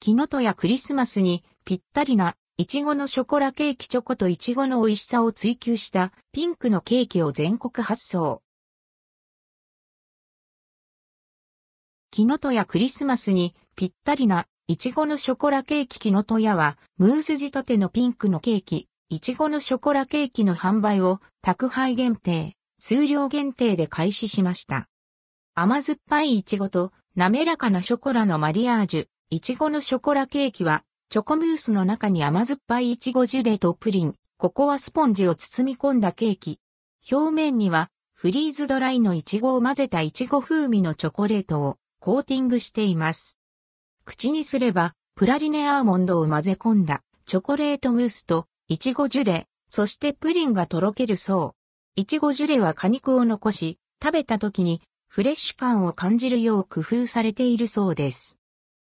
木の戸やクリスマスにぴったりな、いちごのショコラケーキチョコといちごの美味しさを追求したピンクのケーキを全国発送。木の戸やクリスマスにぴったりな、いちごのショコラケーキ木の戸やは、ムース仕立てのピンクのケーキ、いちごのショコラケーキの販売を宅配限定、数量限定で開始しました。甘酸っぱいいちごと滑らかなショコラのマリアージュ、いちごのショコラケーキは、チョコムースの中に甘酸っぱいいちごジュレとプリン、ココアスポンジを包み込んだケーキ。表面には、フリーズドライのいちごを混ぜたいちご風味のチョコレートをコーティングしています。口にすれば、プラリネアーモンドを混ぜ込んだチョコレートムースといちごジュレ、そしてプリンがとろけるそう。いちごジュレは果肉を残し、食べた時にフレッシュ感を感じるよう工夫されているそうです。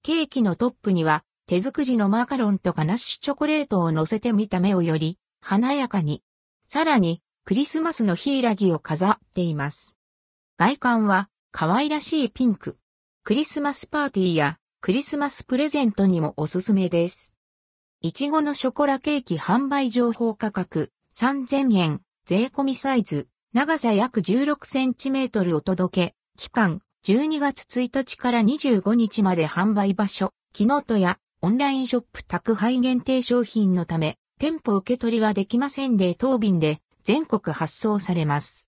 ケーキのトップには手作りのマカロンとガナッシュチョコレートを乗せて見た目をより華やかに、さらにクリスマスのヒイラギを飾っています。外観は可愛らしいピンク。クリスマスパーティーやクリスマスプレゼントにもおすすめです。いちごのショコラケーキ販売情報価格3000円、税込みサイズ、長さ約16センチメートルお届け、期間12月1日から25日まで販売場所、キノトやオンラインショップ宅配限定商品のため、店舗受け取りはできませんで当便で全国発送されます。